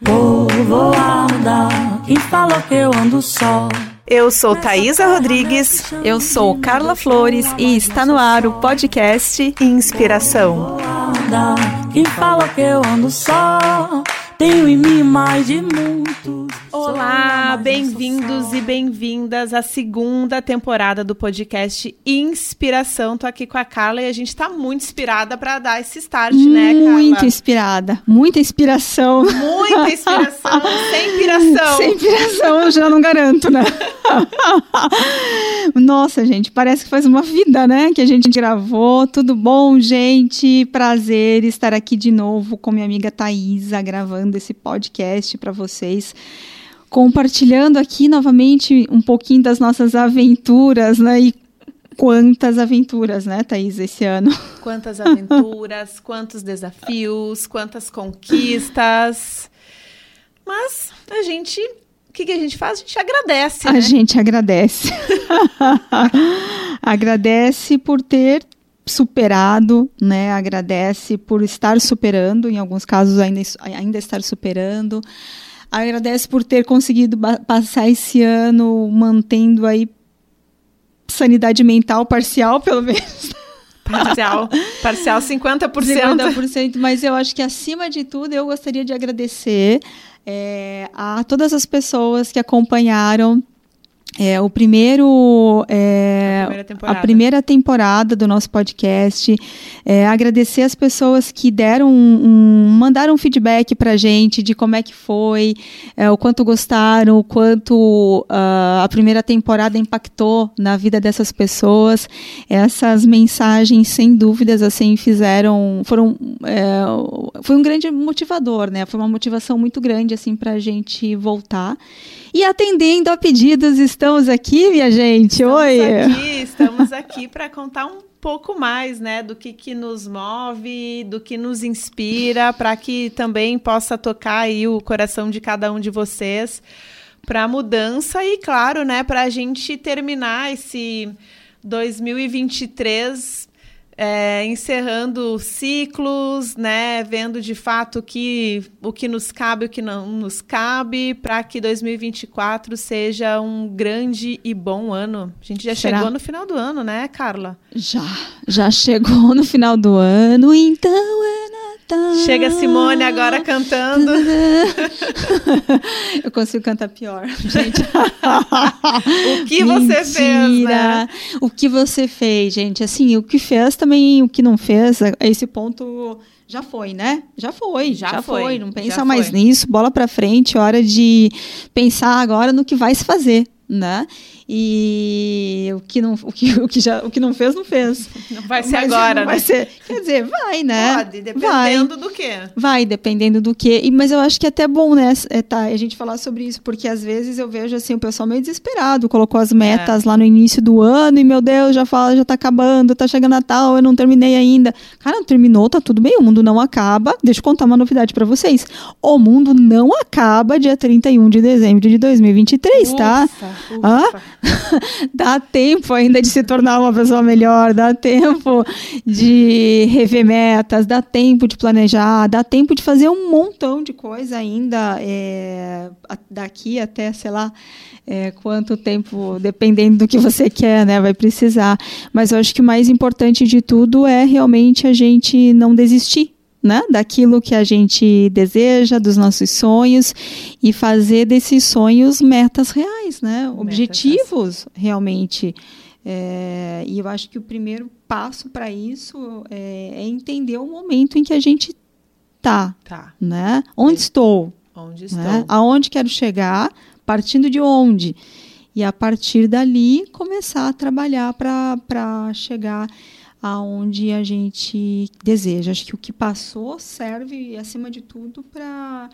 Vou voar, mudar. Quem falou que eu ando só? Eu sou Thaisa Rodrigues. Eu sou Carla Flores e está no ar o podcast Inspiração. Quem falou que eu ando só? Tenho em mim mais de muitos. Olá, bem-vindos e bem-vindas à segunda temporada do podcast Inspiração. Tô aqui com a Carla e a gente tá muito inspirada para dar esse start, né, Carla? Muito inspirada, muita inspiração. Muita inspiração, sem inspiração. Sem inspiração, eu já não garanto, né? Nossa, gente, parece que faz uma vida, né? Que a gente gravou. Tudo bom, gente? Prazer estar aqui de novo com minha amiga Thaisa, gravando esse podcast para vocês compartilhando aqui novamente um pouquinho das nossas aventuras, né? E quantas aventuras, né, Thaís, esse ano? Quantas aventuras, quantos desafios, quantas conquistas. Mas a gente. O que, que a gente faz? A gente agradece. A né? gente agradece. agradece por ter superado, né? Agradece por estar superando, em alguns casos ainda, ainda estar superando Agradece por ter conseguido passar esse ano mantendo aí sanidade mental parcial, pelo menos. Parcial, parcial 50%. 50%, mas eu acho que acima de tudo eu gostaria de agradecer é, a todas as pessoas que acompanharam é, o primeiro é, a, primeira a, primeira temporada do nosso podcast é, agradecer as pessoas que deram um, mandaram feedback para gente de como é que foi é, o quanto gostaram o quanto uh, a primeira temporada impactou na vida dessas pessoas. Essas mensagens sem dúvidas assim fizeram foram é, foi um grande motivador né? Foi uma motivação muito grande assim para a gente voltar e atendendo a pedidos, estamos aqui, minha gente. Estamos Oi. Aqui, estamos aqui para contar um pouco mais, né, do que, que nos move, do que nos inspira, para que também possa tocar aí o coração de cada um de vocês para a mudança e, claro, né, para a gente terminar esse 2023 é, encerrando ciclos, né, vendo de fato que, o que nos cabe e o que não nos cabe, para que 2024 seja um grande e bom ano. A gente já Será? chegou no final do ano, né, Carla? Já, já chegou no final do ano, então é. Chega Simone agora cantando. Eu consigo cantar pior, gente. o que Mentira. você fez, né? O que você fez, gente? Assim, o que fez também, o que não fez, esse ponto já foi, né? Já foi, já, já foi. foi. Não pensa mais nisso, bola para frente, hora de pensar agora no que vai se fazer, né? E o que não, o que, o que já, o que não fez, não fez. Não vai ser Mas, agora, né? Vai ser, quer dizer, vai, né? Pode, dependendo vai. do quê? Vai, dependendo do quê. E, mas eu acho que é até bom, né, é, tá, a gente falar sobre isso, porque às vezes eu vejo assim, o pessoal meio desesperado, colocou as metas é. lá no início do ano e, meu Deus, já fala, já tá acabando, tá chegando Natal, eu não terminei ainda. Cara, não terminou, tá tudo bem, o mundo não acaba. Deixa eu contar uma novidade para vocês. O mundo não acaba dia 31 de dezembro de 2023, ufa, tá? Ufa. Ah? dá tempo ainda de se tornar uma pessoa melhor, dá tempo de rever metas, dá tempo de planejar, dá tempo de fazer um montão de coisa ainda é, daqui até, sei lá, é, quanto tempo, dependendo do que você quer, né, vai precisar. Mas eu acho que o mais importante de tudo é realmente a gente não desistir né, daquilo que a gente deseja, dos nossos sonhos e fazer desses sonhos metas reais, né, metas objetivos realmente. É, e eu acho que o primeiro passo para isso é, é, entender o momento em que a gente tá, tá. né? Onde é. estou? Onde né? estou? Né? Aonde quero chegar? Partindo de onde? E a partir dali começar a trabalhar para chegar aonde a gente deseja. Acho que o que passou serve, acima de tudo, para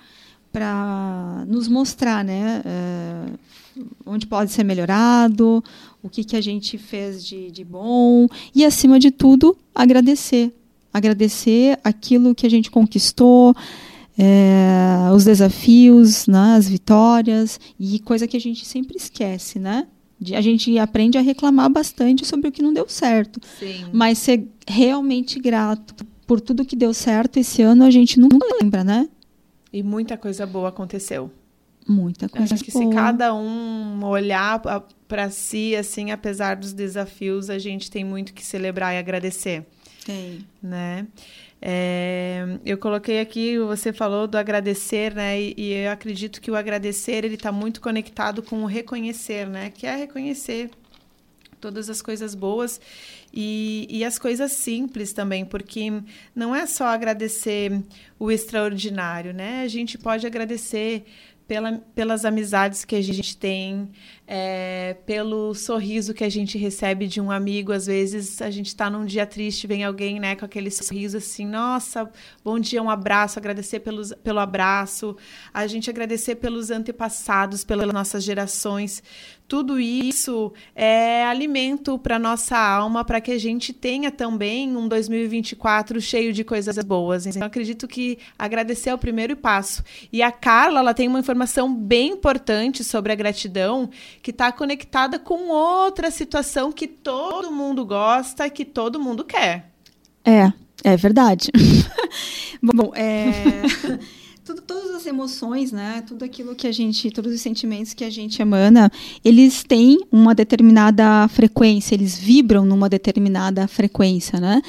para nos mostrar, né, uh, onde pode ser melhorado, o que, que a gente fez de, de bom e, acima de tudo, agradecer. Agradecer aquilo que a gente conquistou, é, os desafios, né, as vitórias e coisa que a gente sempre esquece, né? A gente aprende a reclamar bastante sobre o que não deu certo. Sim. Mas ser realmente grato por tudo que deu certo esse ano, a gente nunca lembra, né? E muita coisa boa aconteceu. Muita coisa Acho que boa. se cada um olhar para si, assim, apesar dos desafios, a gente tem muito que celebrar e agradecer. Tem. Né? É, eu coloquei aqui, você falou do agradecer, né? E, e eu acredito que o agradecer ele está muito conectado com o reconhecer, né? Que é reconhecer todas as coisas boas e, e as coisas simples também, porque não é só agradecer o extraordinário, né? A gente pode agradecer pela, pelas amizades que a gente tem, é, pelo sorriso que a gente recebe de um amigo. Às vezes a gente está num dia triste, vem alguém né, com aquele sorriso assim, nossa, bom dia, um abraço, agradecer pelos, pelo abraço, a gente agradecer pelos antepassados, pelas nossas gerações. Tudo isso é alimento para nossa alma, para que a gente tenha também um 2024 cheio de coisas boas. Então, acredito que agradecer é o primeiro passo. E a Carla, ela tem uma informação bem importante sobre a gratidão, que está conectada com outra situação que todo mundo gosta, que todo mundo quer. É, é verdade. Bom, é. Tudo, todas as emoções, né? Tudo aquilo que a gente, todos os sentimentos que a gente emana, eles têm uma determinada frequência, eles vibram numa determinada frequência, né?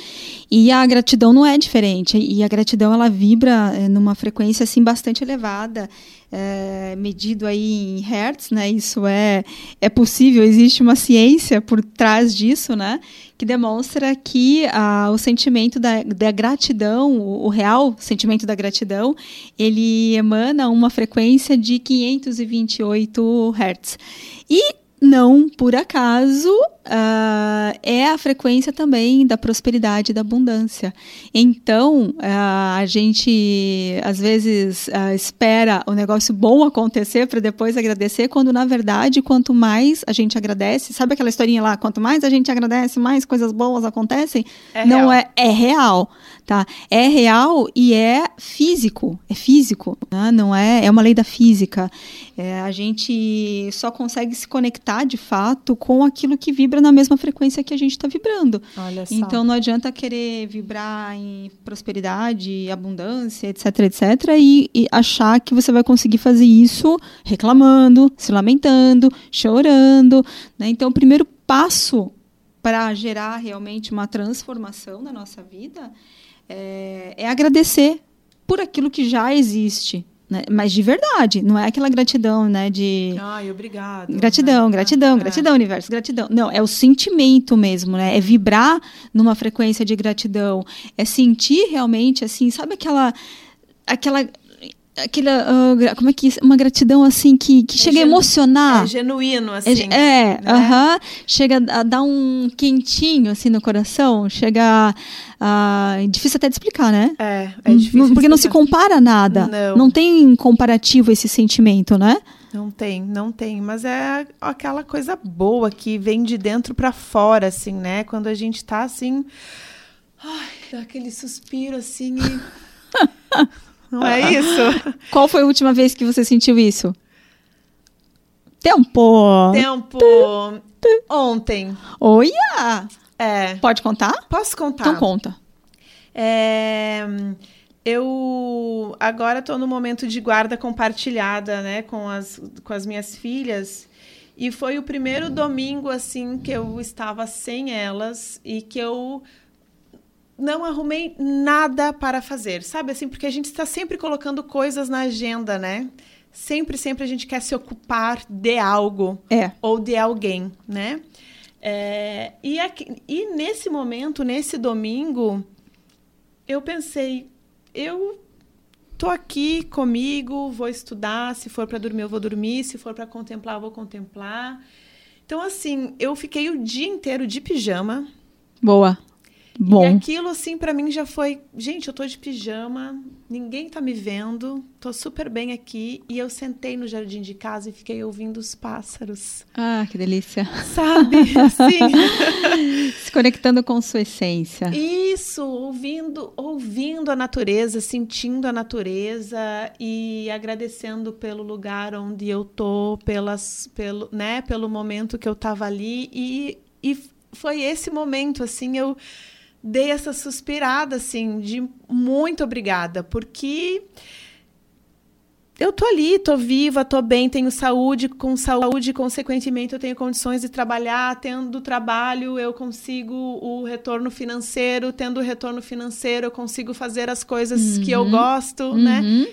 E a gratidão não é diferente. E a gratidão ela vibra numa frequência assim bastante elevada é, medido aí em hertz, né? Isso é, é possível, existe uma ciência por trás disso, né? Que demonstra que ah, o sentimento da, da gratidão, o, o, real sentimento da gratidão, ele emana uma frequência de 528 hertz. E não por acaso uh, é a frequência também da prosperidade e da abundância. Então, uh, a gente às vezes uh, espera o negócio bom acontecer para depois agradecer, quando na verdade, quanto mais a gente agradece, sabe aquela historinha lá? Quanto mais a gente agradece, mais coisas boas acontecem? É não real. é, é real, tá? É real e é físico, é físico, né? não é? É uma lei da física. É, a gente só consegue se conectar de fato com aquilo que vibra na mesma frequência que a gente está vibrando. Olha só. Então não adianta querer vibrar em prosperidade, abundância, etc, etc, e, e, achar que você vai conseguir fazer isso reclamando, se lamentando, chorando. Né? Então o primeiro passo para gerar realmente uma transformação na nossa vida é, é agradecer por aquilo que já existe. Né? Mas de verdade, não é aquela gratidão, né? De. Ai, obrigado. Gratidão, gratidão, É. gratidão, universo, gratidão. Não, é o sentimento mesmo, né? É vibrar numa frequência de gratidão. É sentir realmente, assim, sabe aquela. aquela aquela gra- como é que uma gratidão assim que, que chega a genu- emocionar É genuíno, é, assim. é, né? aham. chega a dar um quentinho assim no coração chega a, é difícil até de explicar né É, é difícil. Não- porque não se compara a nada. Não. tem comparativo esse sentimento, né? Não tem, não tem. Mas é aquela coisa boa que vem de dentro pra fora, assim, né? Quando a gente tá assim. Ai, dá aquele suspiro assim e. Não é isso? Qual foi a última vez que você sentiu isso? Tempo. Tempo. Ontem. Olha! É. Pode contar? Posso contar? Então conta. É, eu agora estou no momento de guarda compartilhada, né, com as, com as minhas filhas. E foi o primeiro domingo assim que eu estava sem elas e que eu não arrumei nada para fazer, sabe assim, porque a gente está sempre colocando coisas na agenda, né? Sempre, sempre a gente quer se ocupar de algo É. ou de alguém, né? É, e, aqui- e nesse momento, nesse domingo, eu pensei, eu tô aqui comigo, vou estudar, se for para dormir eu vou dormir, se for para contemplar eu vou contemplar. Então assim, eu fiquei o dia inteiro de pijama. Boa. E Bom. aquilo assim para mim já foi, gente, eu tô de pijama, ninguém tá me vendo, tô super bem aqui e eu sentei no jardim de casa e fiquei ouvindo os pássaros. Ah, que delícia. Sabe? Assim. Se conectando com sua essência. Isso, ouvindo, ouvindo a natureza, sentindo a natureza e agradecendo pelo lugar onde eu tô, pelas, pelo, né, pelo momento que eu tava ali e, e foi esse momento assim, eu dei essa suspirada assim de muito obrigada, porque tô ali, tô viva, tô bem, tenho saúde, com saúde, consequentemente eu tenho condições de trabalhar, tendo trabalho eu consigo o retorno financeiro, tendo o retorno financeiro eu consigo fazer as coisas uhum. que eu gosto, né? uhum. né?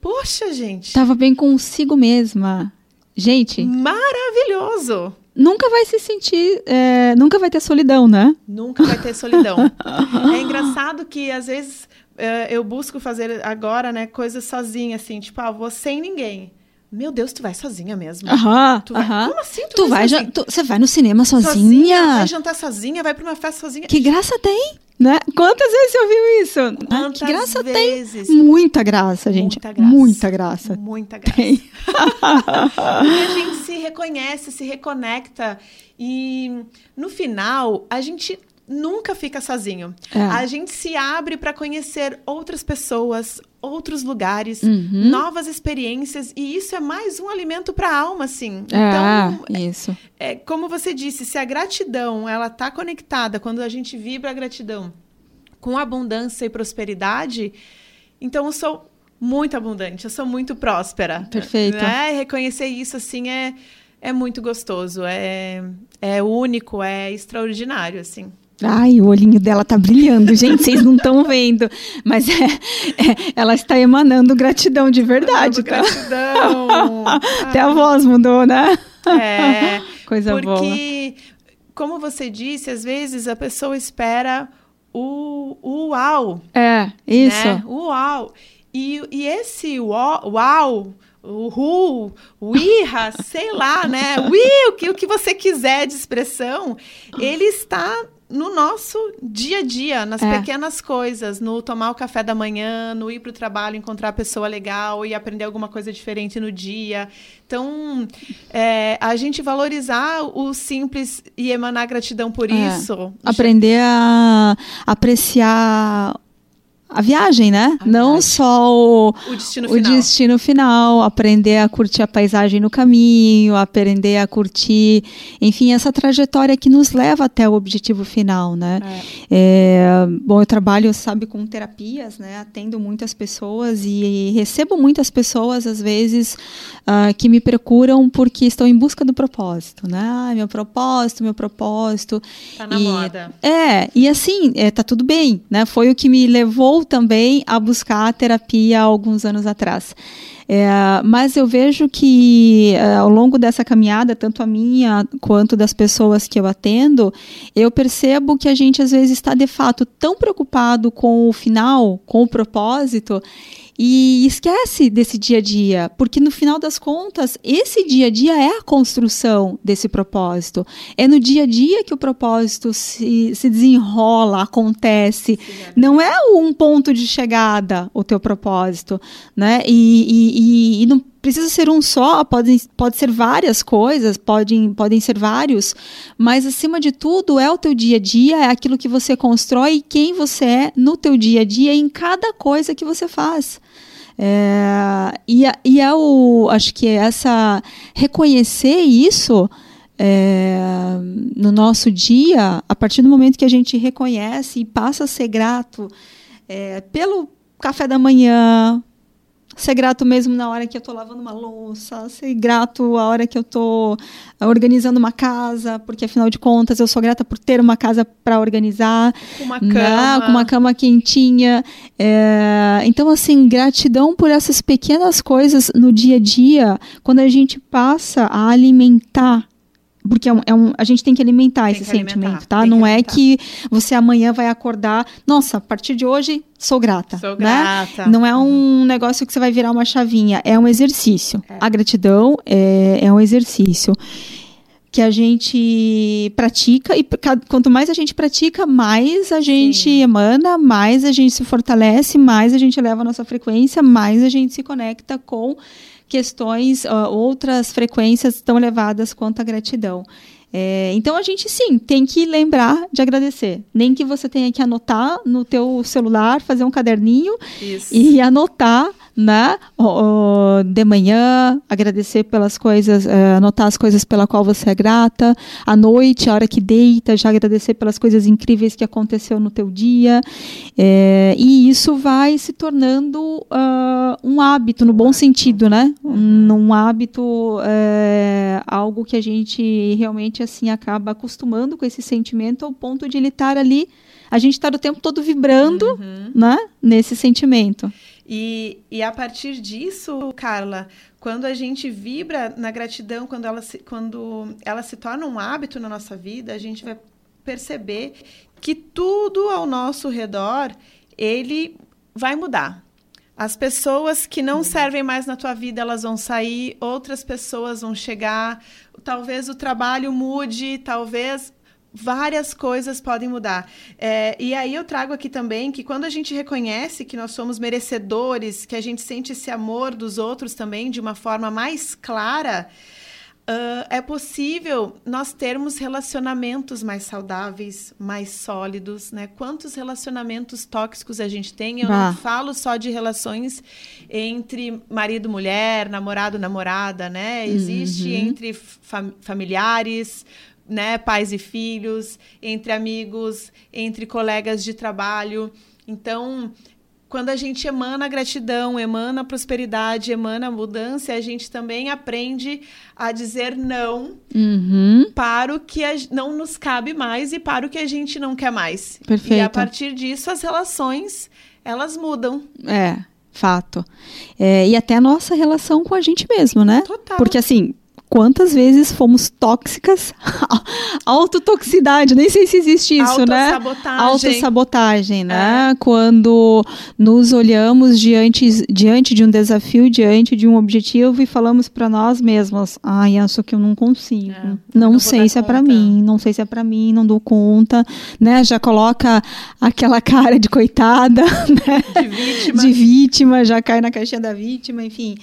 Poxa, gente. Tava bem consigo mesma. Gente. Maravilhoso. Nunca vai se sentir, é, nunca vai ter solidão, né? Nunca vai ter solidão. é engraçado que às vezes é, eu busco fazer agora, né, coisas sozinha, assim, tipo, ah, vou sem ninguém. Meu Deus, tu vai sozinha mesmo? Aham, tu vai, aham. Como assim? Tu, tu vai, vai você vai no cinema sozinha? sozinha? Vai jantar sozinha? Vai pra uma festa sozinha? Que graça tem? Né? Quantas vezes você ouviu isso? Ah, Quantas que graça vezes? tem? Muita graça, gente. Muita graça. Muita graça. Muita graça. Tem. e a gente se reconhece, se reconecta. E no final, a gente nunca fica sozinho. É. A gente se abre para conhecer outras pessoas, outros lugares, uhum. novas experiências e isso é mais um alimento para a alma, assim. É, então, isso. É, é, como você disse, se a gratidão ela tá conectada quando a gente vibra a gratidão com abundância e prosperidade, então eu sou muito abundante, eu sou muito próspera. Perfeito. Né? Reconhecer isso assim é é muito gostoso, é é único, é extraordinário, assim. Ai, o olhinho dela tá brilhando, gente, vocês não estão vendo, mas é, é, ela está emanando gratidão de verdade, tá? Gratidão. Até a voz mudou, né? É. Coisa porque, boa. Porque, como você disse, às vezes a pessoa espera o, o uau. É, isso. Né? O uau. E, e esse uau, uau Uhul, uirra, sei lá, né? Ui, o que, o que você quiser de expressão, ele está no nosso dia a dia, nas é. pequenas coisas, no tomar o café da manhã, no ir para o trabalho, encontrar a pessoa legal e aprender alguma coisa diferente no dia. Então, é, a gente valorizar o simples e emanar gratidão por é. isso. Aprender a apreciar a viagem, né? A Não viagem. só o, o, destino, o final. destino final, aprender a curtir a paisagem no caminho, aprender a curtir, enfim, essa trajetória que nos leva até o objetivo final, né? É. É, bom, eu trabalho, sabe, com terapias, né? Atendo muitas pessoas e recebo muitas pessoas, às vezes, uh, que me procuram porque estão em busca do propósito, né? Ah, meu propósito, meu propósito. Tá na e, moda. É, e assim, é, tá tudo bem, né? Foi o que me levou também a buscar a terapia há alguns anos atrás. É, mas eu vejo que é, ao longo dessa caminhada, tanto a minha quanto das pessoas que eu atendo, eu percebo que a gente às vezes está de fato tão preocupado com o final, com o propósito, e esquece desse dia a dia, porque no final das contas, esse dia a dia é a construção desse propósito. É no dia a dia que o propósito se, se desenrola, acontece. Não é um ponto de chegada o teu propósito, né? E, e, e, e não precisa ser um só, pode, pode ser várias coisas, podem, podem ser vários, mas acima de tudo é o teu dia a dia, é aquilo que você constrói e quem você é no teu dia a dia em cada coisa que você faz. É, e, e é o, acho que é essa reconhecer isso é, no nosso dia, a partir do momento que a gente reconhece e passa a ser grato é, pelo café da manhã, Ser grato mesmo na hora que eu estou lavando uma louça, ser grato a hora que eu estou organizando uma casa, porque afinal de contas eu sou grata por ter uma casa para organizar. Com uma né? cama. com uma cama quentinha. É, então, assim, gratidão por essas pequenas coisas no dia a dia, quando a gente passa a alimentar porque é um, é um, a gente tem que alimentar tem esse que sentimento, alimentar, tá? Não é que você amanhã vai acordar, nossa, a partir de hoje sou grata. Sou né? grata. Não é um negócio que você vai virar uma chavinha, é um exercício. É. A gratidão é, é um exercício que a gente pratica e quanto mais a gente pratica, mais a gente Sim. emana, mais a gente se fortalece, mais a gente eleva a nossa frequência, mais a gente se conecta com questões, uh, outras frequências tão elevadas quanto a gratidão. É, então a gente sim tem que lembrar de agradecer. Nem que você tenha que anotar no teu celular, fazer um caderninho Isso. e anotar né? de manhã, agradecer pelas coisas, é, anotar as coisas pela qual você é grata. À noite, a hora que deita, já agradecer pelas coisas incríveis que aconteceu no teu dia. É, e isso vai se tornando uh, um hábito, no bom sentido, né? Um, um hábito, é, algo que a gente realmente assim acaba acostumando com esse sentimento ao ponto de ele estar ali a gente está o tempo todo vibrando uhum. né, nesse sentimento. E, e a partir disso, Carla, quando a gente vibra na gratidão, quando ela, se, quando ela se torna um hábito na nossa vida, a gente vai perceber que tudo ao nosso redor ele vai mudar. As pessoas que não servem mais na tua vida, elas vão sair, outras pessoas vão chegar, talvez o trabalho mude, talvez várias coisas podem mudar. É, e aí eu trago aqui também que quando a gente reconhece que nós somos merecedores, que a gente sente esse amor dos outros também de uma forma mais clara, uh, é possível nós termos relacionamentos mais saudáveis, mais sólidos, né? Quantos relacionamentos tóxicos a gente tem? Eu bah. não falo só de relações entre marido, mulher, namorado, namorada, né? Existe uhum. entre fam familiares, né, pais e filhos, entre amigos, entre colegas de trabalho. Então, quando a gente emana gratidão, emana prosperidade, emana mudança, a gente também aprende a dizer não uhum. para o que não nos cabe mais e para o que a gente não quer mais. Perfeito. E a partir disso, as relações, elas mudam. É, fato. É, e até a nossa relação com a gente mesmo, né? Total. Porque assim, quantas vezes fomos tóxicas? Autotoxicidade, nem sei se existe isso, né? Autossabotagem, né? É. Quando nos olhamos diante, diante de um desafio, diante de um objetivo e falamos para nós mesmos: ai, ah, acho que eu não consigo. É. Não, não sei se é para mim, não sei se é para mim, não dou conta, né? Já coloca aquela cara de coitada, né? De vítima. De vítima, já cai na caixinha da vítima, enfim.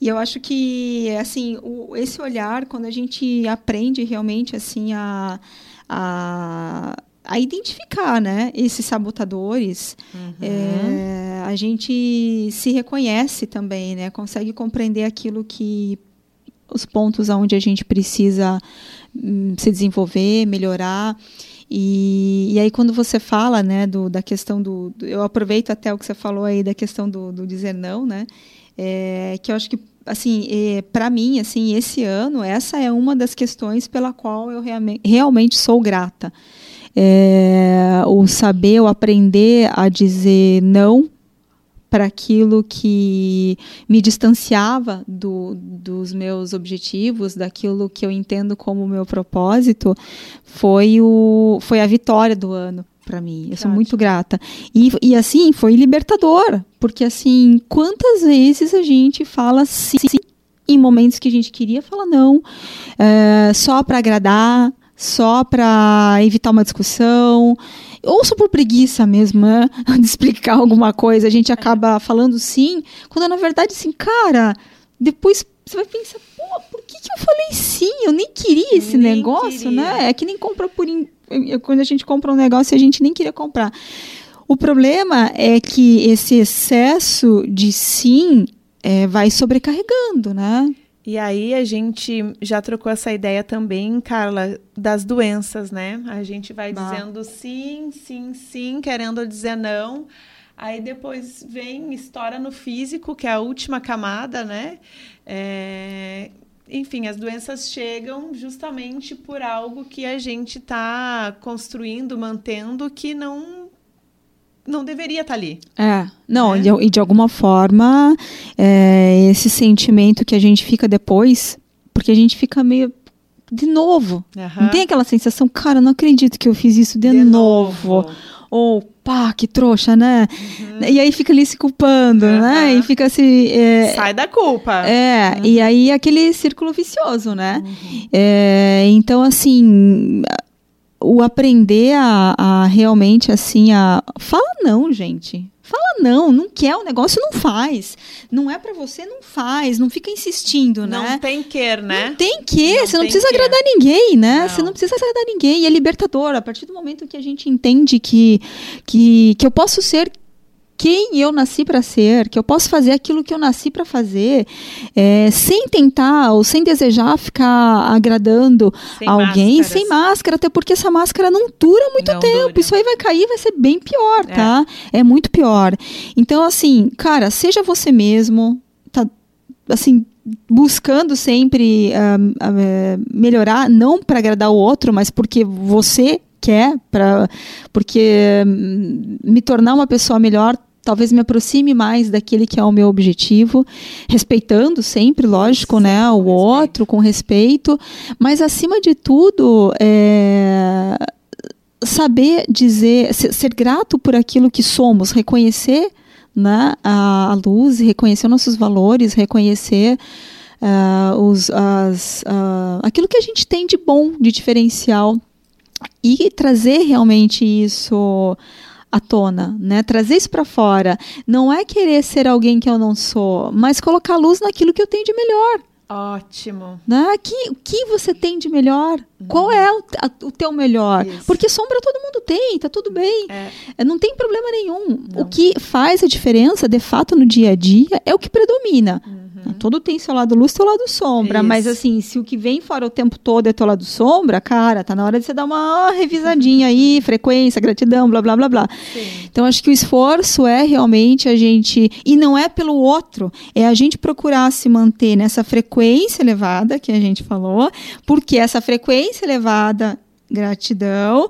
E eu acho que, assim, o, esse olhar, quando a gente aprende realmente, assim, a, a, a identificar, né, esses sabotadores, uhum. é, a gente se reconhece também, né, consegue compreender aquilo que os pontos aonde a gente precisa hum, se desenvolver, melhorar. E, e aí quando você fala, né, do, da questão do, do, eu aproveito até o que você falou aí da questão do, do dizer não, né, é, que eu acho que assim é, para mim assim esse ano essa é uma das questões pela qual eu realmente, sou grata. É, o saber o aprender a dizer não para aquilo que me distanciava do, dos meus objetivos, daquilo que eu entendo como meu propósito, foi, o, foi a vitória do ano para mim. Eu sou muito grata. E, e assim, foi libertador. Porque assim, quantas vezes a gente fala sim, sim em momentos que a gente queria falar não, é, só para agradar, só para evitar uma discussão, ou só por preguiça mesmo, né? de explicar alguma coisa, a gente acaba falando sim, quando na verdade, assim, cara, depois você vai pensar, pô, por que, que eu falei sim? Eu nem queria esse nem negócio, queria. né? É que nem compra por, in quando a gente compra um negócio a gente nem queria comprar. O problema é que esse excesso de sim é, vai sobrecarregando, né? E aí a gente já trocou essa ideia também, Carla, das doenças, né? A gente vai bah. dizendo sim, sim, sim, querendo dizer não. Aí depois vem, estoura no físico, que é a última camada, né? É, enfim, as doenças chegam justamente por algo que a gente está construindo, mantendo, que não não deveria estar tá ali. É, não, né? e de alguma forma, é, esse sentimento que a gente fica depois, porque a gente fica meio de novo. Uhum. Não tem aquela sensação, cara, não acredito que eu fiz isso de, de novo. novo. Ou, pá, que trouxa, né? Uhum. E aí fica ali se culpando, uhum. né? E fica se. É, Sai da culpa. É, uhum. e aí aquele círculo vicioso, né? Uhum. É, então, assim. O aprender a, a realmente, assim, a. Fala não, gente. Fala não, não quer o negócio, não faz. Não é para você, não faz. Não fica insistindo, né? Não tem que, né? Não tem que. Não você não precisa agradar ninguém, né? Não. Você não precisa agradar ninguém. E é libertador. A partir do momento que a gente entende que, que, que eu posso ser quem eu nasci para ser, que eu posso fazer aquilo que eu nasci para fazer, é, sem tentar ou sem desejar ficar agradando Sem alguém máscaras. sem máscara, até porque essa máscara não dura muito Não tempo. dura. Isso aí vai cair, vai ser bem pior, tá? É muito pior. Então, assim, cara, seja você mesmo, tá? Assim, buscando sempre ah, eh, melhorar, não para agradar o outro, mas porque você quer, para porque hum, me tornar uma pessoa melhor talvez me aproxime mais daquele que é o meu objetivo, respeitando sempre, lógico, né, o outro com respeito, mas acima de tudo, é, saber dizer, ser, grato por aquilo que somos, reconhecer né, a, luz, reconhecer nossos valores, reconhecer ah, os, as, ah, aquilo que a gente tem de bom, de diferencial e trazer realmente isso à tona, né? Trazer isso para fora. Não é querer ser alguém que eu não sou, mas colocar luz naquilo que eu tenho de melhor. Ótimo. Né? Que, o que você tem de melhor? Qual é o, a- o teu melhor? Isso. Porque sombra todo mundo tem, tá tudo bem. É. É, Não tem problema nenhum. Não. O que faz a diferença, de fato, no dia a dia é o que predomina. Todo tem seu lado luz, seu lado sombra. Mas Uhum. Isso. assim, se o que vem fora o tempo todo é teu lado sombra, cara, tá na hora de você dar uma revisadinha aí, frequência, gratidão, blá blá blá blá. Sim. Então, acho que o esforço é realmente a gente. E não é pelo outro, é a gente procurar se manter nessa frequência elevada que a gente falou, porque essa frequência elevada, gratidão,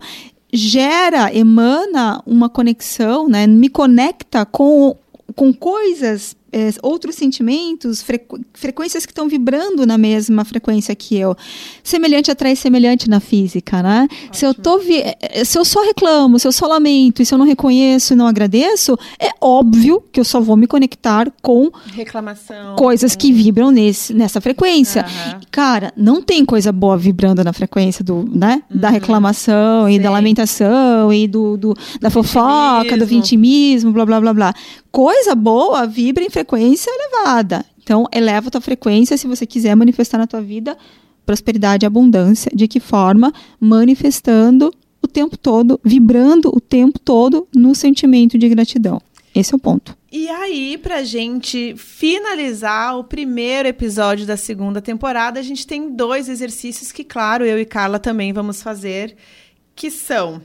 gera, emana uma conexão, né? Me conecta com, com coisas. É, outros sentimentos, frequ- frequências que estão vibrando na mesma frequência que eu. Semelhante atrai semelhante na física, né? Se eu, tô vi- eh, se eu só reclamo, se eu só lamento, e se eu não reconheço e não agradeço, é óbvio que eu só vou me conectar com Reclamação. coisas que vibram nesse, nessa frequência. Aham. Cara, não tem coisa boa vibrando na frequência do, né? Da reclamação e Uhum. Sim. da lamentação e do, do- da fofoca, do vitimismo. vitimismo, blá blá blá blá. Coisa boa vibra em frequência elevada. Então, eleva a tua frequência se você quiser manifestar na tua vida prosperidade e abundância. De que forma? Manifestando o tempo todo, vibrando o tempo todo no sentimento de gratidão. Esse é o ponto. E aí, pra gente finalizar o primeiro episódio da segunda temporada, a gente tem dois exercícios que, claro, eu e Carla também vamos fazer, que são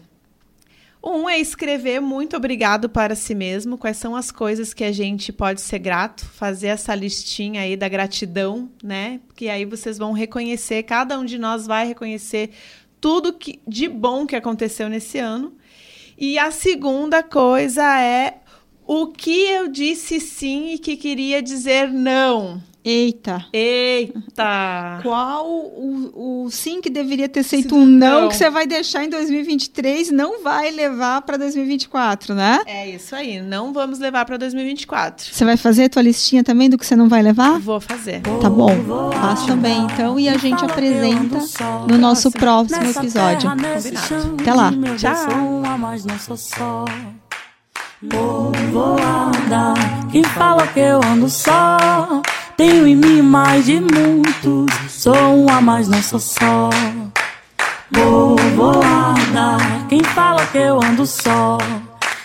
um é escrever muito obrigado para si mesmo, quais são as coisas que a gente pode ser grato, fazer essa listinha aí da gratidão, né? Que aí vocês vão reconhecer, cada um de nós vai reconhecer tudo que, de bom que aconteceu nesse ano. E a segunda coisa é o que eu disse sim e que queria dizer não. Eita! Eita! Qual o, o sim que deveria ter sido um não não. que você vai deixar em 2023 não vai levar para 2024, né? É isso aí, não vamos levar para 2024. Você vai fazer a tua listinha também do que você não vai levar? Vou fazer. Tá bom, faça também então e a gente apresenta no nosso próximo episódio. Até lá. Tchau. Fala que eu ando só? Tenho em mim mais de muitos. Sou uma, mas não sou só. Povoada, quem fala que eu ando só?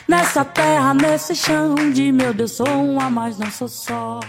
Nessa terra, nesse chão de meu Deus, sou uma, mas não sou só.